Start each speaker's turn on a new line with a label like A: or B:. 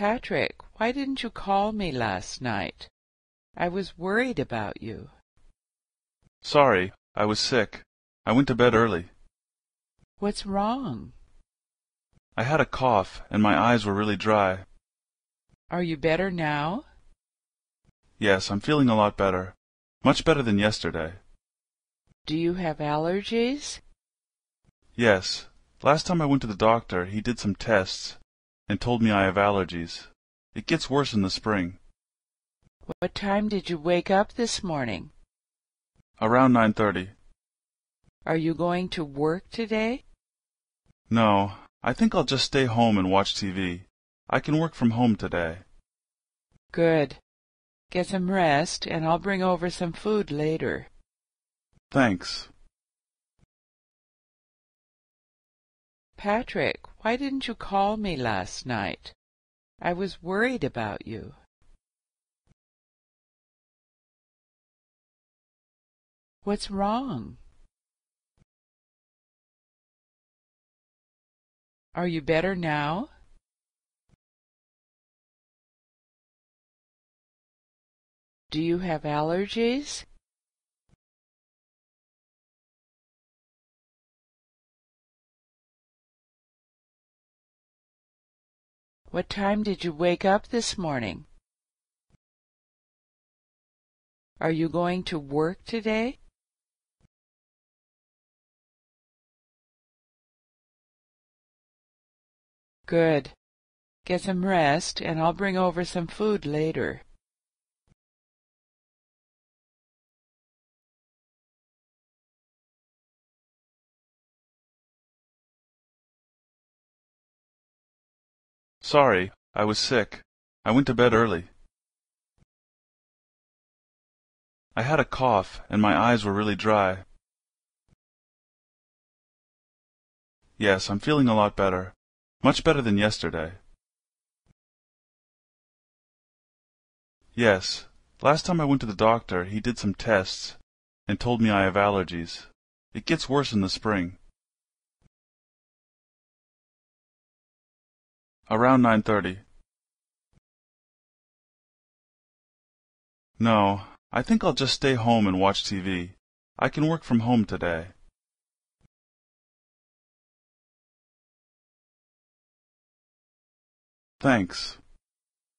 A: Patrick, why didn't you call me last night? I was worried about you.
B: Sorry, I was sick. I went to bed early.
A: What's wrong?
B: I had a cough, and my eyes were really dry.
A: Are you better now?
B: Yes, I'm feeling a lot better. Much better than yesterday.
A: Do you have allergies?
B: Yes. Last time I went to the doctor, he did some tests and told me I have allergies. It gets worse in the spring.
A: What time did you wake up this morning?
B: Around 9:30.
A: Are you going to work today?
B: No, I think I'll just stay home and watch TV. I can work from home today.
A: Good. Get some rest, and I'll bring over some food later.
B: Thanks.
A: Patrick, why didn't you call me last night? I was worried about you. What's wrong? Are you better now? Do you have allergies? What time did you wake up this morning? Are you going to work today? Good. Get some rest, and I'll bring over some food later.
B: Sorry, I was sick. I went to bed early. I had a cough, and my eyes were really dry. Yes, I'm feeling a lot better. Much better than yesterday. Yes. Last time I went to the doctor, he did some tests and told me I have allergies. It gets worse in the spring. Around 9:30. No, I think I'll just stay home and watch TV. I can work from home today. Thanks.